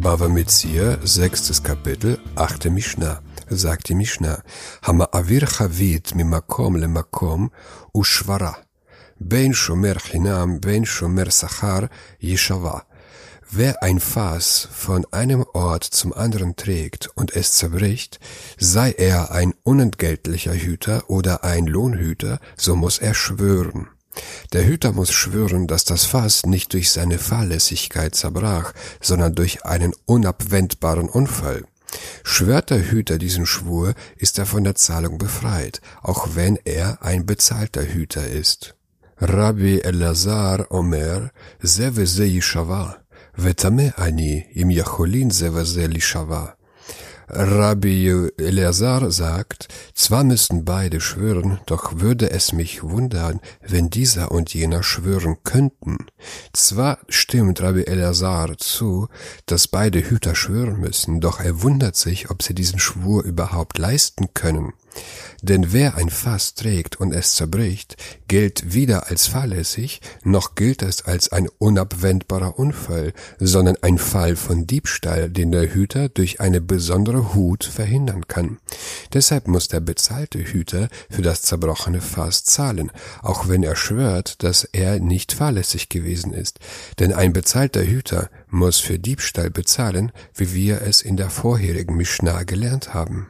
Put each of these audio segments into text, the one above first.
Bava Metzia, sechstes Kapitel, achte Mishnah, sagt die Mishnah, Hama avir chavit mimakom lemakom ushvara, ben shomer chinam, ben shomer sachar, yeshava. Wer ein Fass von einem Ort zum anderen trägt und es zerbricht, sei er ein unentgeltlicher Hüter oder ein Lohnhüter, so muss er schwören. Der Hüter muss schwören, dass das Fass nicht durch seine Fahrlässigkeit zerbrach, sondern durch einen unabwendbaren Unfall. Schwört der Hüter diesen Schwur, ist er von der Zahlung befreit, auch wenn er ein bezahlter Hüter ist. Rabbi Elazar Omer Zeve Shava Vetame Ani im Yacholin Zeve Shava Rabbi Eleazar sagt, zwar müssten beide schwören, doch würde es mich wundern, wenn dieser und jener schwören könnten. Zwar stimmt Rabbi Eleazar zu, dass beide Hüter schwören müssen, doch er wundert sich, ob sie diesen Schwur überhaupt leisten können. Denn wer ein Fass trägt und es zerbricht, gilt weder als fahrlässig, noch gilt es als ein unabwendbarer Unfall, sondern ein Fall von Diebstahl, den der Hüter durch eine besondere Hut verhindern kann. Deshalb muss der bezahlte Hüter für das zerbrochene Fass zahlen, auch wenn er schwört, dass er nicht fahrlässig gewesen ist. Denn ein bezahlter Hüter muss für Diebstahl bezahlen, wie wir es in der vorherigen Mishnah gelernt haben.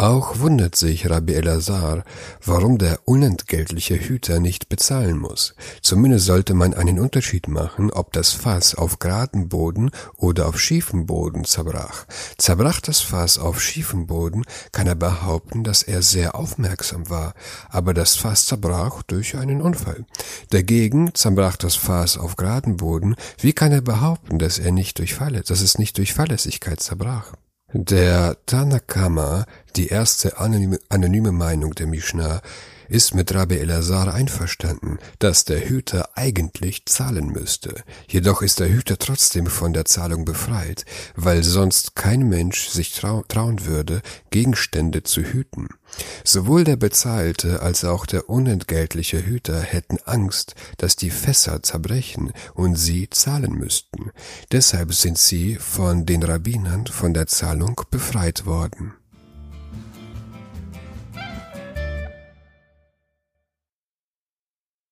Auch wundert sich Rabbi Elazar, warum der unentgeltliche Hüter nicht bezahlen muss. Zumindest sollte man einen Unterschied machen, ob das Fass auf geraden Boden oder auf schiefem Boden zerbrach. Zerbrach das Fass auf schiefem Boden, kann er behaupten, dass er sehr aufmerksam war, aber das Fass zerbrach durch einen Unfall. Dagegen zerbrach das Fass auf geraden Boden, wie kann er behaupten, dass er nicht durch Falle, dass es nicht durch Fahrlässigkeit zerbrach? Der Tanakama, die erste anonyme, Meinung der Mishnah, ist mit Rabbi Elazar einverstanden, dass der Hüter eigentlich zahlen müsste. Jedoch ist der Hüter trotzdem von der Zahlung befreit, weil sonst kein Mensch sich trau trauen würde, Gegenstände zu hüten. Sowohl der bezahlte als auch der unentgeltliche Hüter hätten Angst, dass die Fässer zerbrechen und sie zahlen müssten. Deshalb sind sie von den Rabbinern von der Zahlung befreit worden.